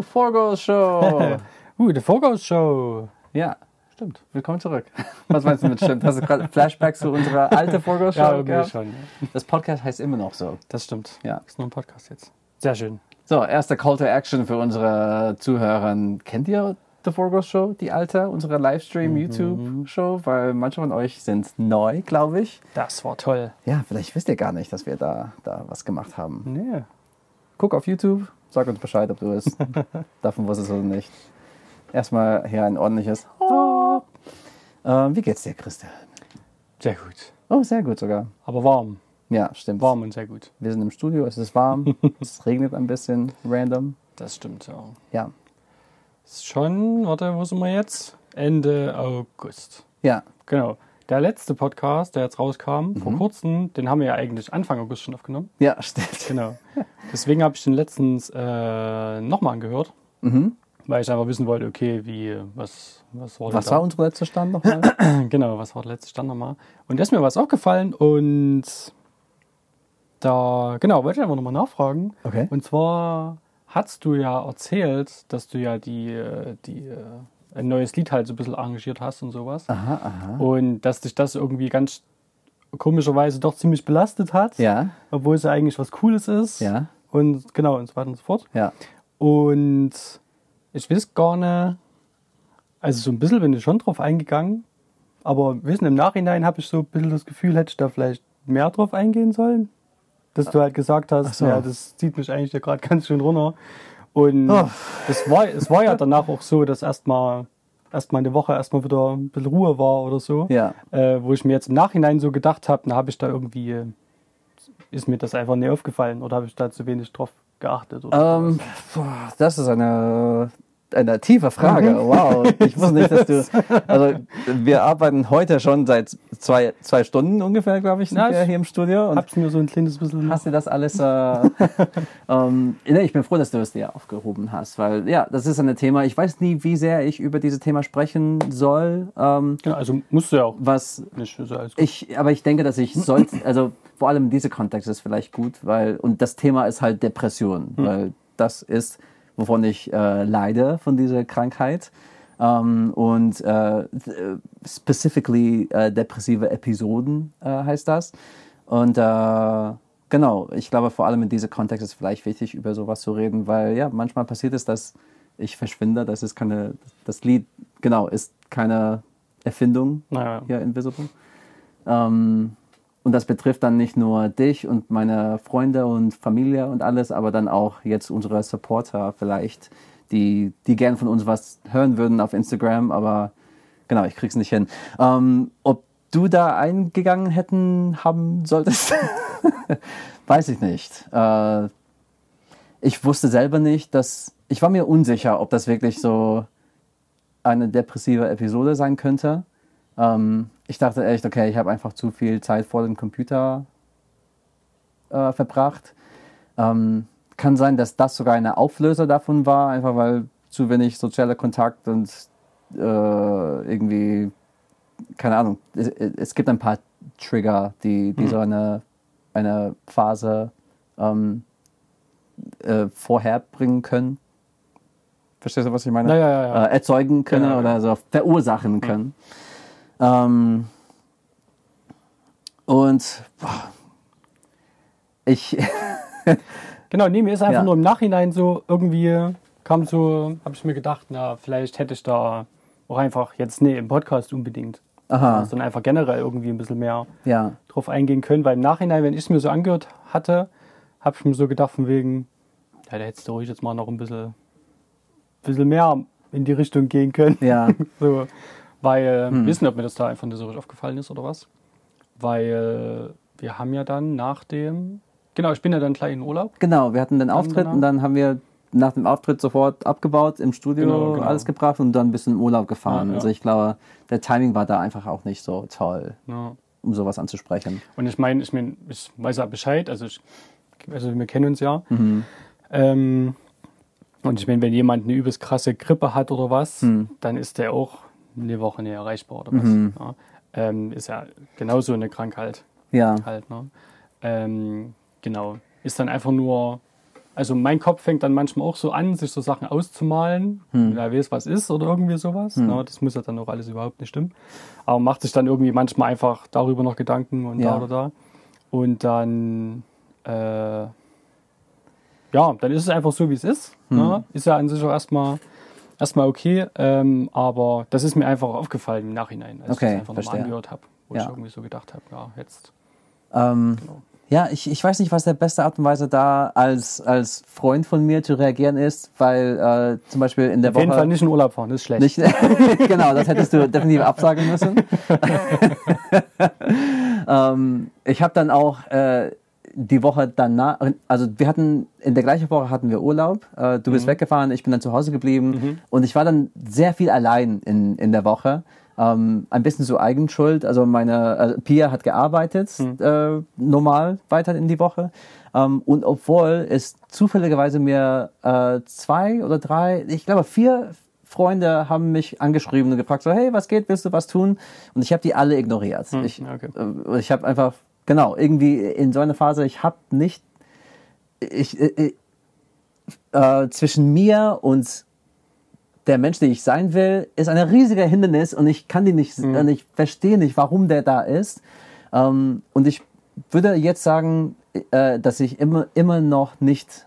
Uh, Forgos Show. uh, The Focus Show. ja, Stimmt. willkommen zurück. Was meinst du mit stimmt? Hast du gerade Flashbacks zu unserer alten Forgos Show? Ja, irgendwie gehabt? schon. ja. Das Podcast heißt immer noch so. Das stimmt. Ja. Ist nur ein Podcast jetzt. Sehr schön. So, erster Call to Action für unsere Zuhörer. Kennt ihr The Forgos Show, die alte, unsere Livestream-YouTube-Show? Weil manche von euch sind neu, glaube ich. Das war toll. Ja, vielleicht wisst ihr gar nicht, dass wir da, da was gemacht haben. Nee. Guck auf YouTube, sag uns Bescheid, ob du es davon wusstest oder nicht. Erstmal hier ein ordentliches. Ähm, wie geht's dir, Christian? Sehr gut. Oh, sehr gut sogar. Aber warm. Ja, stimmt. Warm und sehr gut. Wir sind im Studio, es ist warm, es regnet ein bisschen random. Das stimmt, ja. Ja, Ist schon, warte, wo sind wir jetzt? Ende August. ja, Genau. Der letzte Podcast, der jetzt rauskam, Mhm. vor kurzem, den haben wir ja eigentlich Anfang August schon aufgenommen. ja, stimmt. Genau. Deswegen habe ich den letztens äh, nochmal angehört, Mhm. weil ich einfach wissen wollte, okay, wie, was, was war Was war unser letzter Stand nochmal? Genau, was war der letzte Stand nochmal? Und da ist mir was aufgefallen und da, genau, wollte ich einfach nochmal nachfragen. Okay. Und zwar hast du ja erzählt, dass du ja die, äh, die, äh, ein neues Lied halt so ein bisschen arrangiert hast und sowas. Aha, aha. Und dass dich das irgendwie ganz komischerweise doch ziemlich belastet hat, Ja, obwohl es ja eigentlich was Cooles ist. ja, Und genau, und so weiter und so fort. ja. Und ich weiß gar nicht, also so ein bisschen bin ich schon drauf eingegangen, aber wissen, im Nachhinein habe ich so ein bisschen das Gefühl, hätte ich da vielleicht mehr drauf eingehen sollen. Dass du halt gesagt hast, so. ja, das zieht mich eigentlich ja gerade ganz schön runter. Und Oh. es, war, es war ja danach auch so, dass erstmal erstmal eine Woche erstmal wieder ein bisschen Ruhe war oder so. Ja. Äh, wo ich mir jetzt im Nachhinein so gedacht habe, na, habe ich da irgendwie, ist mir das einfach nie aufgefallen oder habe ich da zu wenig drauf geachtet? Oder Ähm, boah, das ist eine, eine tiefe Frage. Mhm. Wow. Ich wusste nicht, dass du. Also, wir arbeiten heute schon seit zwei, zwei Stunden ungefähr, glaube ich, Na, ich hier im Studio. Und hab's mir so ein kleines bisschen. hast du das alles. Äh, ähm, ich bin froh, dass du es dir aufgehoben hast, weil ja, das ist ein Thema. Ich weiß nie, wie sehr ich über dieses Thema sprechen soll. Ähm, Genau, also musst du ja auch was nicht. Alles gut. ich, aber ich denke, dass ich sollte, also vor allem in diesem Kontext ist vielleicht gut, weil, und das Thema ist halt Depression, weil das ist, wovon ich äh, leide von dieser Krankheit. Ähm, und äh, specifically äh, depressive Episoden äh, heißt das. Und äh, genau, ich glaube vor allem in diesem Kontext ist es vielleicht wichtig, über sowas zu reden, weil ja, manchmal passiert es, dass ich verschwinde, das ist keine, das Lied, genau, ist keine Erfindung naja, hier Invisible. Ähm, und das betrifft dann nicht nur dich und meine Freunde und Familie und alles, aber dann auch jetzt unsere Supporter vielleicht, die, die gern von uns was hören würden auf Instagram, aber genau, ich krieg's nicht hin. Ähm, ob du da eingegangen hätten haben solltest, weiß ich nicht. Äh, ich wusste selber nicht, dass ich war mir unsicher, ob das wirklich so eine depressive Episode sein könnte. Ähm, ich dachte echt, okay, ich habe einfach zu viel Zeit vor dem Computer äh, verbracht. Ähm, kann sein, dass das sogar eine Auflöser davon war, einfach weil zu wenig sozialer Kontakt und äh, irgendwie, keine Ahnung, es, es gibt ein paar Trigger, die, die so eine, eine Phase ähm, äh, vorherbringen können. Verstehst du, was ich meine? Ja, ja, ja. Äh, erzeugen können oder so verursachen können. Ähm, und boah, ich, genau, nee, mir ist einfach Ja. nur im Nachhinein so irgendwie kam so, habe ich mir gedacht, na, vielleicht hätte ich da auch einfach jetzt, nee, im Podcast unbedingt, aha, sondern einfach generell irgendwie ein bisschen mehr ja, drauf eingehen können, weil im Nachhinein, wenn ich es mir so angehört hatte, habe ich mir so gedacht, von wegen, ja, da hättest du ruhig jetzt mal noch ein bisschen, bisschen mehr in die Richtung gehen können. ja, So, weil, Hm. wissen, ob mir das da einfach nicht so richtig aufgefallen ist oder was. Weil wir haben ja dann nach dem, genau, ich bin ja dann gleich in Urlaub. genau, wir hatten den Auftritt genau. und dann haben wir nach dem Auftritt sofort abgebaut, im Studio Genau, genau. alles gebracht und dann ein bisschen in Urlaub gefahren. Ja, ja. Also ich glaube, der Timing war da einfach auch nicht so toll, Ja. um sowas anzusprechen. Und ich meine, ich, mein, ich weiß ja Bescheid, also, ich, also wir kennen uns ja. Mhm. Ähm, und ich meine, wenn jemand eine übelst krasse Grippe hat oder was, Hm. dann ist der auch eine Woche nicht erreichbar oder was. Mhm. Ja. Ähm, ist ja genauso eine Krankheit Ja, halt. Ne? Ähm, genau. Ist dann einfach nur also mein Kopf fängt dann manchmal auch so an, sich so Sachen auszumalen. Hm. Wer weiß, was ist oder irgendwie sowas. Hm. Na, das muss ja dann auch alles überhaupt nicht stimmen. Aber macht sich dann irgendwie manchmal einfach darüber noch Gedanken und ja. da oder da. Und dann, äh, ja, dann ist es einfach so, wie es ist. Hm. Ne? Ist ja an sich auch erstmal erstmal okay, ähm, aber das ist mir einfach aufgefallen im Nachhinein, als okay, ich das einfach nochmal angehört habe, wo ja. ich irgendwie so gedacht habe, ja, jetzt. Ähm, genau. Ja, ich, ich weiß nicht, was der beste Art und Weise da als, als Freund von mir zu reagieren ist, weil äh, zum Beispiel in der Auf Woche... Auf jeden Fall nicht in Urlaub fahren, das ist schlecht. Nicht, genau, das hättest du definitiv absagen müssen. ähm, ich habe dann auch äh, die Woche danach, also wir hatten, in der gleichen Woche hatten wir Urlaub. Äh, du bist mhm. weggefahren, ich bin dann zu Hause geblieben mhm. und ich war dann sehr viel allein in, in der Woche ähm, ein bisschen so Eigenschuld. Also meine also Pia hat gearbeitet, mhm. äh, normal weiter in die Woche. Ähm, und obwohl es zufälligerweise mir äh, zwei oder drei, ich glaube vier Freunde haben mich angeschrieben und gefragt so, hey, was geht, willst du was tun? Und ich habe die alle ignoriert. Mhm. Ich, okay. äh, ich habe einfach, genau, irgendwie in so einer Phase, ich habe nicht, ich, äh, äh, zwischen mir und der Mensch, der ich sein will, ist ein riesiger Hindernis und ich kann die nicht, mhm. ich verstehe nicht, warum der da ist. Ähm, und ich würde jetzt sagen, äh, dass ich immer, immer noch nicht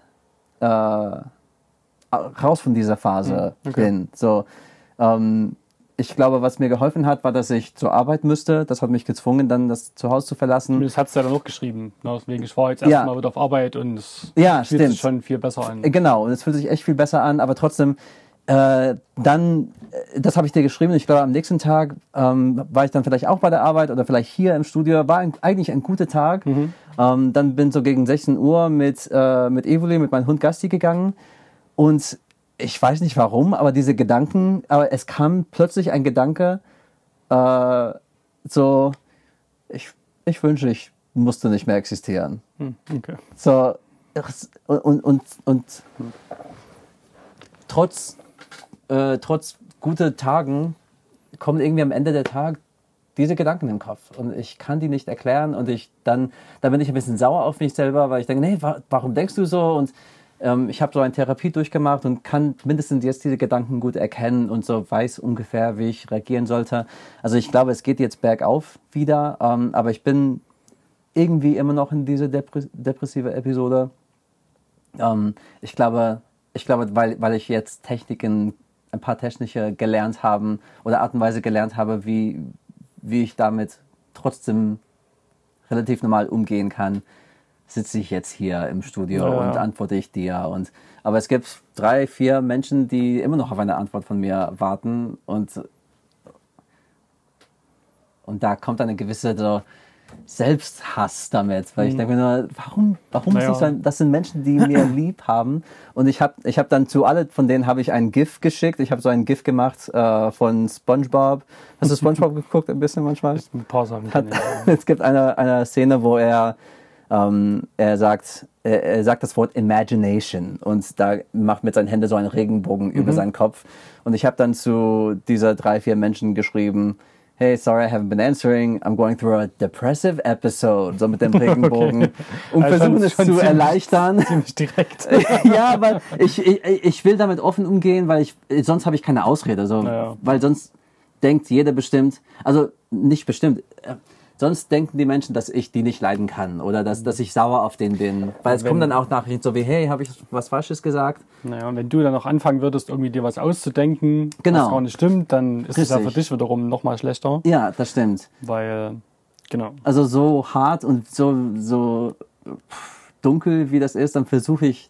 äh, raus von dieser Phase mhm. okay. bin. So, ähm, ich glaube, was mir geholfen hat, war, dass ich zur Arbeit müsste. Das hat mich gezwungen, dann das Zuhause zu verlassen. Das hat es ja dann auch geschrieben. Ne? Deswegen, ich war jetzt erstmal ja. wieder auf Arbeit und es ja, fühlt stimmt. sich schon viel besser an. Genau, und es fühlt sich echt viel besser an, aber trotzdem äh, dann, äh, das habe ich dir geschrieben, ich glaube, am nächsten Tag ähm, war ich dann vielleicht auch bei der Arbeit oder vielleicht hier im Studio. War ein, eigentlich ein guter Tag. Mhm. Ähm, dann bin so gegen 16 Uhr mit, äh, mit Evoli, mit meinem Hund Gasti gegangen. Und ich weiß nicht warum, aber diese Gedanken, aber es kam plötzlich ein Gedanke, äh, so, ich, ich wünsche, ich musste nicht mehr existieren. Mhm, okay. So, und, und, und trotz äh, trotz guter Tagen kommen irgendwie am Ende der Tag diese Gedanken im Kopf und ich kann die nicht erklären und ich dann, dann bin ich ein bisschen sauer auf mich selber, weil ich denke, nee, wa warum denkst du so? Und ähm, ich habe so eine Therapie durchgemacht und kann mindestens jetzt diese Gedanken gut erkennen und so weiß ungefähr, wie ich reagieren sollte. Also ich glaube, es geht jetzt bergauf wieder, ähm, aber ich bin irgendwie immer noch in dieser Depres depressive Episode. Ähm, ich glaube, ich glaube, weil, weil ich jetzt Techniken ein paar technische gelernt haben oder Art und Weise gelernt habe, wie, wie ich damit trotzdem relativ normal umgehen kann, sitze ich jetzt hier im Studio ja. und antworte ich dir. Und, aber es gibt drei, vier Menschen, die immer noch auf eine Antwort von mir warten und, und da kommt eine gewisse so, Selbsthass damit, weil ich mhm. denke mir nur, warum, warum naja. das, das sind Menschen, die mir lieb haben und ich habe ich hab dann zu alle von denen habe ich ein GIF geschickt, ich habe so ein GIF gemacht äh, von SpongeBob. Hast du SpongeBob geguckt ein bisschen manchmal? Ein paar Sachen. Hat, es gibt eine, eine Szene, wo er ähm, er sagt, er, er, sagt das Wort Imagination und da macht mit seinen Händen so einen Regenbogen mhm. über seinen Kopf und ich habe dann zu dieser drei vier Menschen geschrieben hey, sorry, I haven't been answering. I'm going through a depressive episode. So mit dem Regenbogen. Okay. Und also versuchen es zu ziemlich, erleichtern. Ziemlich direkt. ja, weil ich, ich, ich will damit offen umgehen, weil ich, sonst habe ich keine Ausrede. So, naja. Weil sonst denkt jeder bestimmt, also nicht bestimmt, äh, sonst denken die Menschen, dass ich die nicht leiden kann oder dass, dass ich sauer auf den bin. Weil es wenn, kommen dann auch Nachrichten so wie, hey, habe ich was Falsches gesagt? Naja, und wenn du dann noch anfangen würdest, irgendwie dir was auszudenken, genau. was gar nicht stimmt, dann ist es ja für dich wiederum nochmal schlechter. Ja, das stimmt. Weil, genau. Also so hart und so, so dunkel wie das ist, dann versuche ich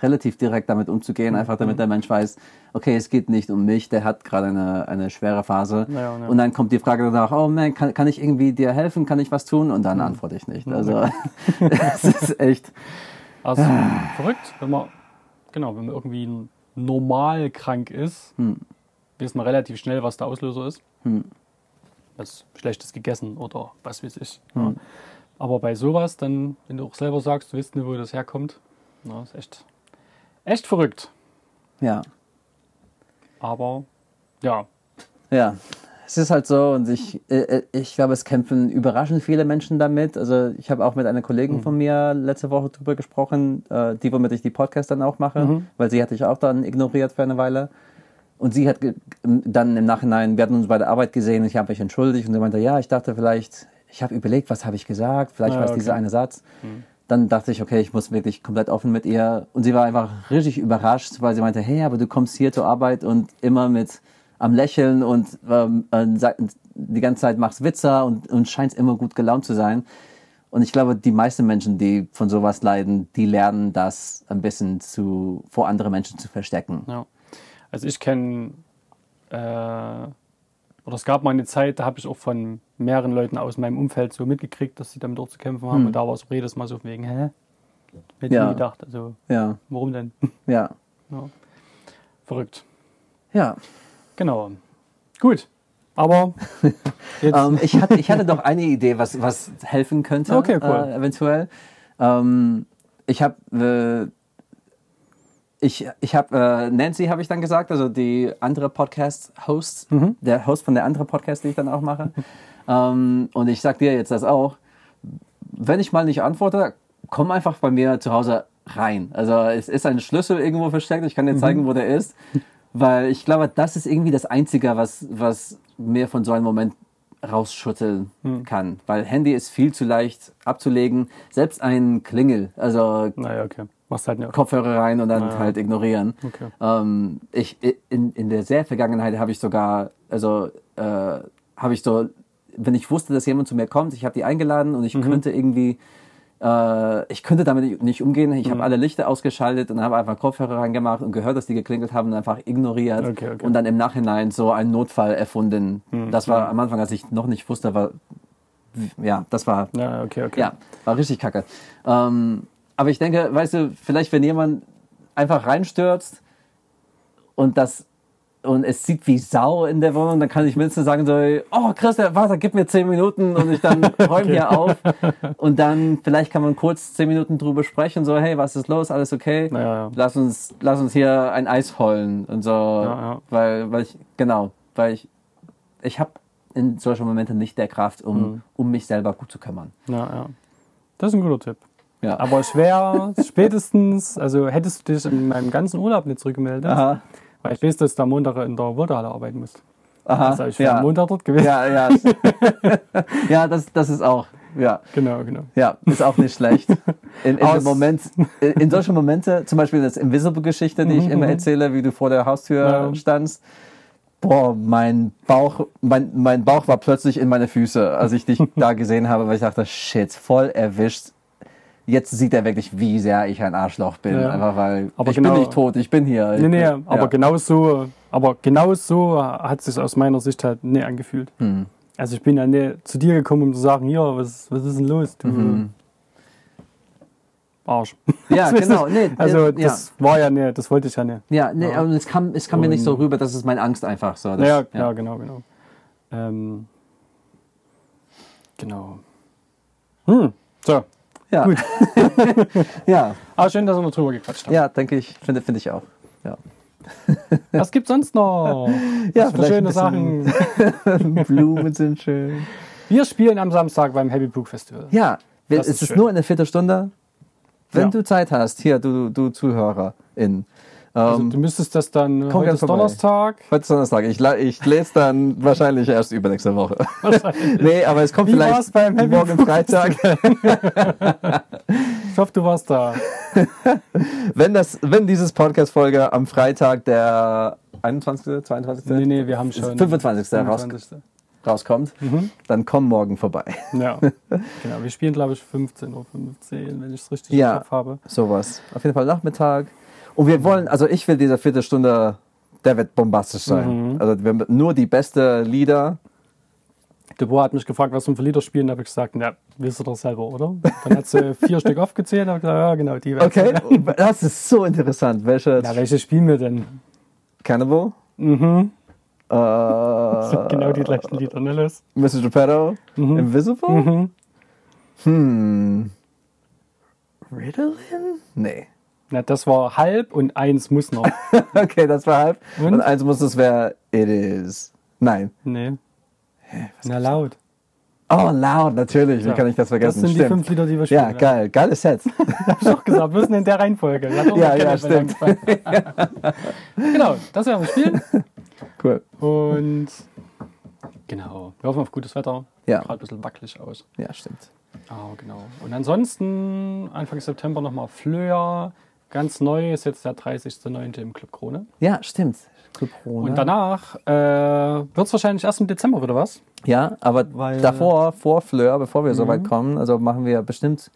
relativ direkt damit umzugehen, einfach damit mhm. der Mensch weiß, okay, es geht nicht um mich, der hat gerade eine, eine schwere Phase. Ja, ja. Und dann kommt die Frage danach, oh man, kann, kann ich irgendwie dir helfen, kann ich was tun? Und dann mhm. antworte ich nicht. Also es ist echt. Also verrückt, wenn man, genau, wenn man irgendwie normal krank ist, hm. weiß man relativ schnell, was der Auslöser ist. Hm. Was Schlechtes gegessen oder was weiß ich. Hm. Aber bei sowas, dann, wenn du auch selber sagst, du weißt nicht, wo das herkommt, na, ist echt Echt verrückt. Ja. Aber ja. Ja. es ist halt so und ich, äh, ich glaube, es kämpfen überraschend viele Menschen damit. Also ich habe auch mit einer Kollegin von mir letzte Woche drüber gesprochen, äh, die, womit ich die Podcast dann auch mache, weil sie hatte ich auch dann ignoriert für eine Weile. Und sie hat ge- dann im Nachhinein, wir hatten uns bei der Arbeit gesehen, ich habe mich entschuldigt und sie meinte, ja, ich dachte vielleicht, ich habe überlegt, was habe ich gesagt, vielleicht Ah, war es okay. dieser eine Satz. Dann dachte ich, okay, ich muss wirklich komplett offen mit ihr. Und sie war einfach richtig überrascht, weil sie meinte, hey, aber du kommst hier zur Arbeit und immer mit am Lächeln und ähm, äh, die ganze Zeit machst Witze und, und scheinst immer gut gelaunt zu sein. Und ich glaube, die meisten Menschen, die von sowas leiden, die lernen das ein bisschen zu, vor andere Menschen zu verstecken. Ja. Also ich kenne, äh, oder es gab mal eine Zeit, da habe ich auch von mehreren Leuten aus meinem Umfeld so mitgekriegt, dass sie damit auch zu kämpfen haben. Und da war es auch jedes Mal so wegen, hä? Hätte Ja. nie gedacht. Also, Ja, warum denn? ja, ja. Verrückt. ja. Genau. Gut. Aber jetzt, Ähm, ich, hatte, ich hatte doch eine Idee, was, was helfen könnte, Okay, cool. äh, eventuell. Ähm, ich habe äh, ich, ich habe äh, Nancy habe ich dann gesagt, also die andere Podcast-Host, Mhm. der Host von der anderen Podcast, die ich dann auch mache. ähm, und ich sag dir jetzt das auch. Wenn ich mal nicht antworte, komm einfach bei mir zu Hause rein. Also es ist ein Schlüssel irgendwo versteckt. Ich kann dir zeigen, wo der ist. Weil ich glaube, das ist irgendwie das Einzige, was, was mir von so einem Moment rausschütteln kann. Weil Handy ist viel zu leicht abzulegen. Selbst ein Klingel, also naja, okay. Machst halt nicht. Kopfhörer rein und dann halt ignorieren. Okay. Ähm, ich, in, in der sehr Vergangenheit habe ich sogar, also äh, habe ich so, wenn ich wusste, dass jemand zu mir kommt, ich habe die eingeladen und ich Mhm. könnte irgendwie, äh, ich könnte damit nicht umgehen. Ich Mhm. habe alle Lichter ausgeschaltet und habe einfach Kopfhörer reingemacht und gehört, dass die geklingelt haben und einfach ignoriert Okay, okay. und dann im Nachhinein so einen Notfall erfunden. Das war am Anfang, als ich noch nicht wusste, war, ja, das war Ja, okay, okay. ja, war richtig kacke. Ähm, aber ich denke, weißt du, vielleicht wenn jemand einfach reinstürzt und das und es sieht wie Sau in der Wohnung, dann kann ich mindestens sagen so, oh Christian, warte, gib mir zehn Minuten und ich dann räume hier auf und dann vielleicht kann man kurz zehn Minuten drüber sprechen, so hey, was ist los, alles okay? Ja, ja. Lass uns, lass uns hier ein Eis holen und so, ja. weil, weil ich genau, weil ich ich habe in solchen Momenten nicht der Kraft, um, Mhm. um mich selber gut zu kümmern. Ja, ja. Das ist ein guter Tipp. Ja. Aber schwer, spätestens, also hättest du dich in meinem ganzen Urlaub nicht zurückgemeldet, Aha. weil ich weiß, dass du am Montag in der Wurderhalle arbeiten musst. Aha, Also ich wäre am ja. Montag dort gewesen. ja, ja. ja, das, das ist auch, ja, Genau, genau. ja, ist auch nicht schlecht. In, in, Moment, in, in solchen Momente, zum Beispiel das Invisible-Geschichte, die ich immer erzähle, wie du vor der Haustür Ja. standst. Boah, mein Bauch, mein, mein Bauch war plötzlich in meine Füße, als ich dich da gesehen habe, weil ich dachte, shit, voll erwischt. Jetzt sieht er wirklich, wie sehr ich ein Arschloch bin. Ja. Einfach weil Aber ich genau- bin nicht tot, ich bin hier. Nee, nee, bin, aber ja. genau so, aber genau so hat es sich aus meiner Sicht halt nie angefühlt. Hm. Also ich bin ja nie zu dir gekommen, um zu sagen, hier, was, was ist denn los? Du Arsch. Mhm. Ja, Das ist genau. Nee, also ja. das war ja nicht, das wollte ich ja nicht. Ja, nee, Ja. aber es kam, es kam mir nicht so rüber, das ist meine Angst einfach so. Das, ja, ja, genau, genau. Ähm, genau. Hm, so. Ja. Gut. ja, Aber schön, dass wir noch drüber gequatscht haben. ja, denke ich, finde, finde ich auch. Ja. Was gibt's sonst noch? Ja, Was schöne Sachen. Blumen sind schön. Wir spielen am Samstag beim Happy Book Festival. Ja, Das es ist ist nur eine Viertelstunde. Wenn Ja. du Zeit hast, hier, du, du Zuhörerin. Also Ähm, du müsstest das dann, komm heute ist vorbei. Donnerstag. heute ist Donnerstag. Ich, ich lese dann wahrscheinlich erst übernächste Woche. nee, aber es kommt Wie vielleicht beim Happy morgen Book Freitag. Ich hoffe, du warst da. wenn, das, wenn dieses Podcast-Folge am Freitag der 21., 22., Nee, nee, wir haben schon. 25. Raus, 25. rauskommt, Mhm. dann komm morgen vorbei. Ja, genau. Wir spielen, glaube ich, 15.15 Uhr, wenn ich es richtig Ja. im Kopf habe. Sowas. Auf jeden Fall Nachmittag. Und wir wollen, also ich will diese Viertelstunde, der wird bombastisch sein. Mhm. Also wir haben nur die beste Lieder. Deborah hat mich gefragt, was wir für Lieder spielen. Da habe ich gesagt, na, willst du doch selber, oder? Dann hat sie vier Stück aufgezählt. Da habe ich gesagt, ja, genau, die. Okay, das ist so interessant. Welche? Na, welche spielen wir denn? Cannibal? Mhm. Äh, genau die gleichen Lieder, ne, los? Mr. Geppetto? Invisible? Mhm. Hm. Ritalin? Nee. Na, das war halb und eins muss noch. Okay, das war halb. Und? Und, eins muss es wer It Is. Nein. nee. Na laut. Oh, laut, natürlich. Wie Ja. kann ich das vergessen? Das sind die Stimmt. fünf Lieder, die wir spielen. Ja, geil. Geiles Set. Hab ich auch gesagt, wir sind in der Reihenfolge. Ja, ja, stimmt. genau, das werden wir spielen. cool. Und genau, wir hoffen auf gutes Wetter. Ja. Gerade ein bisschen wackelig aus. Ja, stimmt. Ah, genau. Und ansonsten Anfang September nochmal Flöher. Ganz neu ist jetzt der 30.09. im Club Krone. Ja, stimmt. Club Corona. Und danach äh, wird es wahrscheinlich erst im Dezember wieder was. Ja, aber Weil- davor, vor Fleur, bevor wir so Mhm. weit kommen, also machen wir bestimmt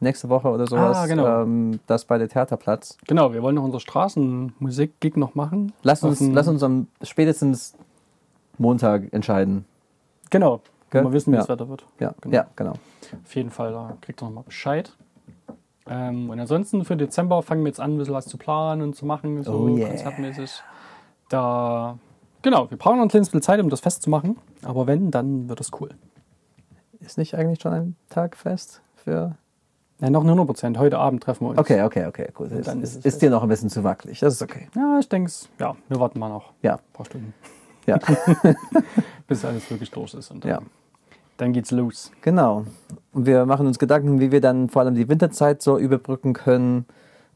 nächste Woche oder sowas, Ah, genau. ähm, das bei der Theaterplatz. Genau, wir wollen noch unser Straßenmusik-Gig noch machen. Lass uns, lass uns am spätestens Montag entscheiden. Genau, Gell? wenn wir wissen, wie Ja. das Wetter wird. Ja, Genau. ja, genau. Auf jeden Fall, da kriegt ihr nochmal Bescheid. Ähm, und ansonsten für Dezember fangen wir jetzt an, ein bisschen was zu planen und zu machen, so Oh yeah. konzertmäßig. Da, genau, wir brauchen noch ein kleines bisschen Zeit, um das festzumachen. Aber wenn, dann wird es cool. Ist nicht eigentlich schon ein Tag fest für. Ja, noch nicht 100 Prozent. Heute Abend treffen wir uns. Okay, okay, okay, gut. Ist, dann ist, ist ist, es dir noch ein bisschen zu wackelig. Das ist okay. Ja, ich denke, ja, wir warten mal noch Ja, ein paar Stunden, ja, bis alles wirklich durch ist. Und dann, ja. Dann geht's los. Genau. Und wir machen uns Gedanken, wie wir dann vor allem die Winterzeit so überbrücken können.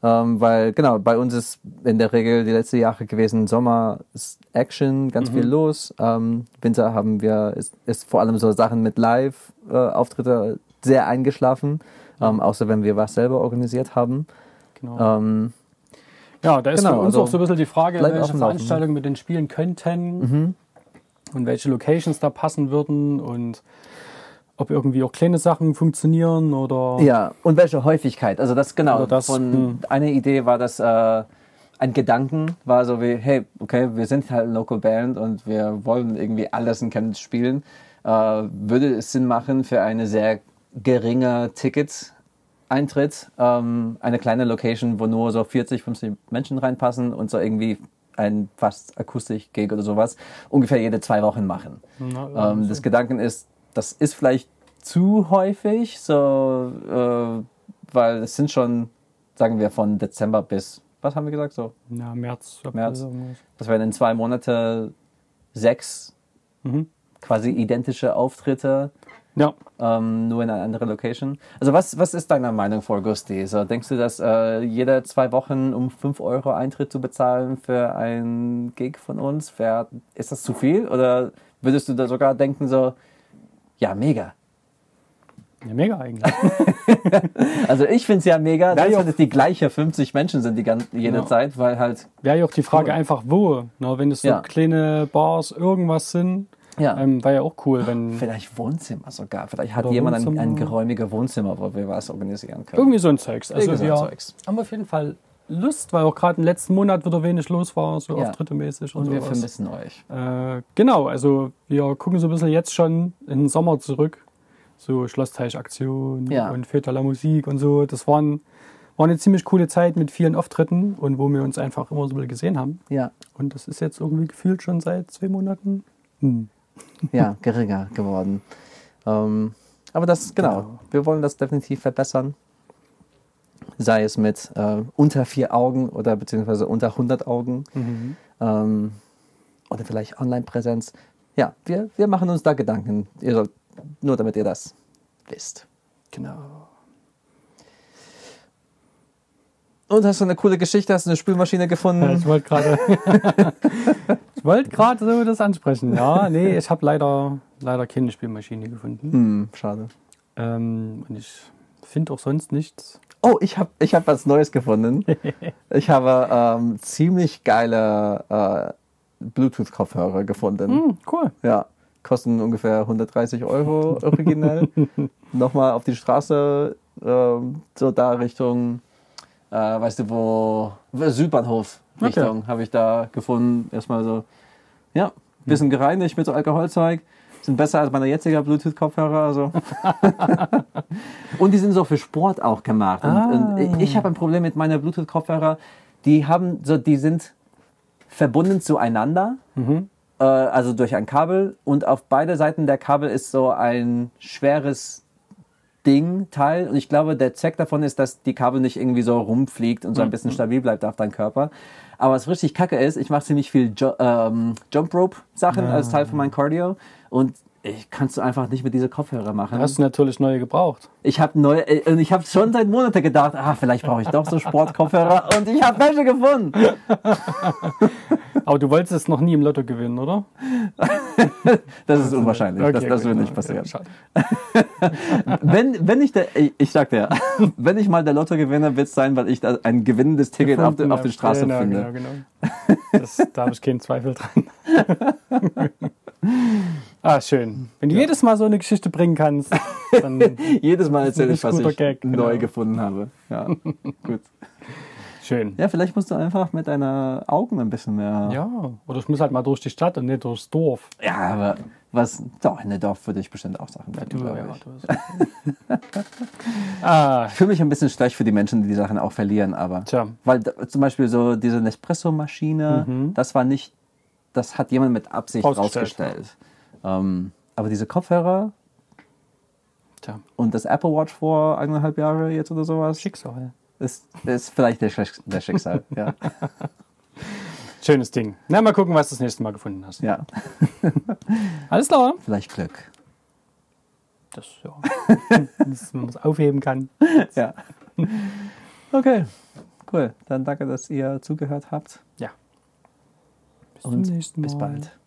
Ähm, weil, genau, bei uns ist in der Regel die letzten Jahre gewesen, Sommer ist Action, ganz viel los. Ähm, Winter haben wir, ist, ist vor allem so Sachen mit Live-Auftritte sehr eingeschlafen. Ähm, außer wenn wir was selber organisiert haben. Genau. Ähm, Ja, da ist Genau, für uns also auch so ein bisschen die Frage, welche. Veranstaltungen wir denn spielen könnten mhm. Und welche Locations da passen würden und ob irgendwie auch kleine Sachen funktionieren oder Ja, und welche Häufigkeit? Also das genau. Das, von hm. eine Idee war, dass äh, ein Gedanken war so wie, hey, okay, wir sind halt Local Band und wir wollen irgendwie alles in Chemnitz spielen. Äh, würde es Sinn machen für eine sehr geringe Ticket Eintritt, ähm, eine kleine Location, wo nur so 40, 50 Menschen reinpassen und so irgendwie ein fast Akustik-Gig oder sowas ungefähr jede zwei Wochen machen. Na, Ähm, das Gedanken ist, das ist vielleicht zu häufig, so, äh, weil es sind schon, sagen wir, von Dezember bis, was haben wir gesagt, so, ja, März, März. das wären in zwei Monate sechs Mhm. quasi identische Auftritte, Ja, ähm, nur in einer anderen Location. Also was, was ist deine Meinung vor Gusti? So, denkst du, dass äh, jede zwei Wochen um 5 Euro Eintritt zu bezahlen für ein Gig von uns, wär, ist das zu viel? Oder würdest du da sogar denken so, ja, mega. ja mega eigentlich. Also ich finde es ja mega, dass es die gleiche 50 Menschen sind die ganze, jede Ja. Zeit, weil halt, Wäre ja auch die Frage Cool. einfach wo. Na, wenn es so Ja. kleine Bars irgendwas sind, ja, ähm, wäre ja auch cool, wenn vielleicht Wohnzimmer sogar. Vielleicht hat jemand ein, ein geräumiger Wohnzimmer, wo wir was organisieren können. irgendwie so ein Zeugs. Also so ein wir Zeugs. haben auf jeden Fall Lust, weil auch gerade im letzten Monat wieder wenig los war, so Ja. Auftritte mäßig und, Und wir sowas. vermissen euch. Äh, genau, also wir gucken so ein bisschen jetzt schon in den Sommer zurück. So Schlossteich-Aktion Ja. und la Musik und so. Das waren, war eine ziemlich coole Zeit mit vielen Auftritten und wo wir uns einfach immer so ein bisschen gesehen haben. Ja, Und das ist jetzt irgendwie gefühlt schon seit zwei Monaten. Hm. Ja, geringer geworden. Ähm, aber das, genau, Genau. wir wollen das definitiv verbessern. Sei es mit äh, unter vier Augen oder beziehungsweise unter 100 Augen. Ähm, oder vielleicht Online-Präsenz. Ja, wir, wir machen uns da Gedanken. Ihr sollt, nur damit ihr das wisst. Genau. Und hast du eine coole Geschichte? Hast du eine Spülmaschine Ja, gefunden? ich wollte gerade ich wollte gerade so das ansprechen. Ja, nee, ich habe leider, leider keine Spielmaschine gefunden. Hm, schade. Ähm, und ich finde auch sonst nichts. Oh, ich habe ich hab was Neues gefunden. Ich habe ähm, ziemlich geile äh, Bluetooth-Kopfhörer gefunden. Hm, cool. Ja, kosten ungefähr 130 Euro originell. Nochmal auf die Straße, ähm, so da Richtung, äh, weißt du wo, Südbahnhof Richtung habe ich da gefunden. Erstmal so, ja, bisschen gereinigt mit so Alkoholzeug. Sind besser als meine jetzigen Bluetooth-Kopfhörer. Also. und die sind so für Sport auch gemacht. Und, Ah. und ich habe ein Problem mit meinen Bluetooth-Kopfhörer. Die haben so, die sind verbunden zueinander äh, also durch ein Kabel und auf beide Seiten der Kabel ist so ein schweres Ding, Teil und ich glaube, der Zweck davon ist, dass die Kabel nicht irgendwie so rumfliegt und so ein bisschen stabil bleibt auf deinem Körper. Aber was richtig kacke ist, ich mache ziemlich viel jo ähm, Jump Rope Sachen als Teil von meinem Cardio und ich kannst du einfach nicht mit diese Kopfhörer machen. Hast du natürlich neue gebraucht. Ich habe neu, äh, und ich habe schon seit Monaten gedacht, ah, vielleicht brauche ich doch so Sportkopfhörer und ich habe welche gefunden. Aber du wolltest es noch nie im Lotto gewinnen, oder? Das ist unwahrscheinlich. das, Okay, das gut. wird nicht Ja, passieren. wenn, wenn ich der, ich, sag dir, wenn ich mal der Lotto gewinne, wird es sein, weil ich da ein gewinnendes Ticket auf, der- auf der Straße genau, finde. Genau, genau. Das, da habe ich keinen Zweifel dran. ah, schön. Wenn du jedes Mal so eine Geschichte bringen kannst, dann Jedes Mal erzähle ich, Das was ich Gag, neu genau. gefunden habe. Ja, gut. Schön. Ja, vielleicht musst du einfach mit deinen Augen ein bisschen mehr. Ja, oder ich muss halt mal durch die Stadt und nicht durchs Dorf. Ja, aber was, doch, in der Dorf würde ich bestimmt auch Sachen finden, Du, ja, ich. du ah, Ich fühle mich ein bisschen schlecht für die Menschen, die die Sachen auch verlieren, aber. Tja. Weil zum Beispiel so diese Nespresso-Maschine, Mhm. das war nicht, das hat jemand mit Absicht Rausgestellt. Ähm, aber diese Kopfhörer tja, und das Apple Watch vor eineinhalb Jahre jetzt oder sowas, Schicksal. Ist, ist vielleicht der, Schick- der Schicksal. ja. Schönes Ding. Na, mal gucken, was du das nächste Mal gefunden hast. ja, Alles klar. vielleicht Glück. Das, ja. Dass man es aufheben kann. Ja. Okay, cool. Dann danke, dass ihr zugehört habt. Ja. Bis Und zum nächsten Mal. bis bald.